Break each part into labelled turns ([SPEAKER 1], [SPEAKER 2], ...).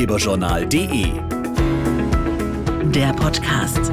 [SPEAKER 1] ratgeberjournal.de.
[SPEAKER 2] Der Podcast.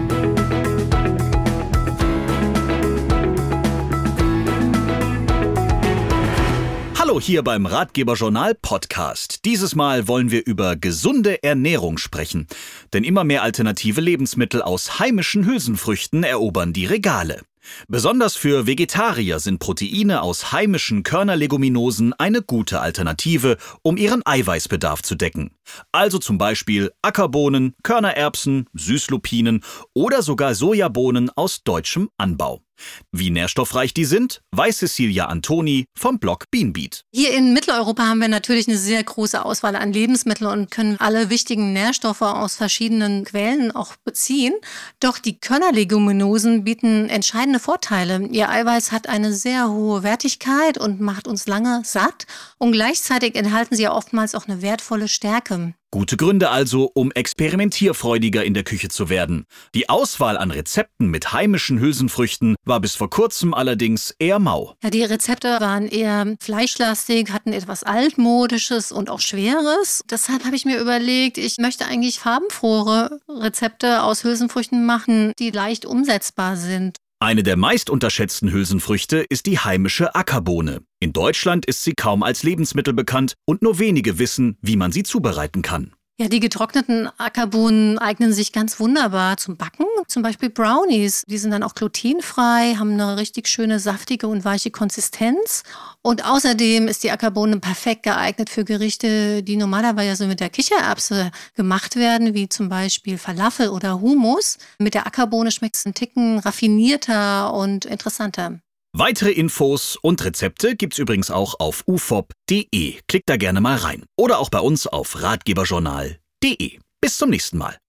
[SPEAKER 1] Hallo hier beim Ratgeberjournal Podcast. Dieses Mal wollen wir über gesunde Ernährung sprechen. Denn immer mehr alternative Lebensmittel aus heimischen Hülsenfrüchten erobern die Regale. Besonders für Vegetarier sind Proteine aus heimischen Körnerleguminosen eine gute Alternative, um ihren Eiweißbedarf zu decken. Also zum Beispiel Ackerbohnen, Körnererbsen, Süßlupinen oder sogar Sojabohnen aus deutschem Anbau. Wie nährstoffreich die sind, weiß Cecilia Antoni vom Blog Beanbeat.
[SPEAKER 3] Hier in Mitteleuropa haben wir natürlich eine sehr große Auswahl an Lebensmitteln und können alle wichtigen Nährstoffe aus verschiedenen Quellen auch beziehen. Doch die Körnerleguminosen bieten entscheidende Vorteile. Ihr Eiweiß hat eine sehr hohe Wertigkeit und macht uns lange satt und gleichzeitig enthalten sie ja oftmals auch eine wertvolle Stärke.
[SPEAKER 1] Gute Gründe also, um experimentierfreudiger in der Küche zu werden. Die Auswahl an Rezepten mit heimischen Hülsenfrüchten war bis vor kurzem allerdings eher mau.
[SPEAKER 3] Ja, die Rezepte waren eher fleischlastig, hatten etwas altmodisches und auch schweres. Deshalb habe ich mir überlegt, ich möchte eigentlich farbenfrohe Rezepte aus Hülsenfrüchten machen, die leicht umsetzbar sind.
[SPEAKER 1] Eine der meist unterschätzten Hülsenfrüchte ist die heimische Ackerbohne. In Deutschland ist sie kaum als Lebensmittel bekannt und nur wenige wissen, wie man sie zubereiten kann.
[SPEAKER 3] Ja, die getrockneten Ackerbohnen eignen sich ganz wunderbar zum Backen. Zum Beispiel Brownies. Die sind dann auch glutenfrei, haben eine richtig schöne, saftige und weiche Konsistenz. Und außerdem ist die Ackerbohne perfekt geeignet für Gerichte, die normalerweise mit der Kichererbse gemacht werden, wie zum Beispiel Falafel oder Hummus. Mit der Ackerbohne schmeckt es einen Ticken raffinierter und interessanter.
[SPEAKER 1] Weitere Infos und Rezepte gibt's übrigens auch auf ufop.de. Klickt da gerne mal rein. Oder auch bei uns auf ratgeberjournal.de. Bis zum nächsten Mal.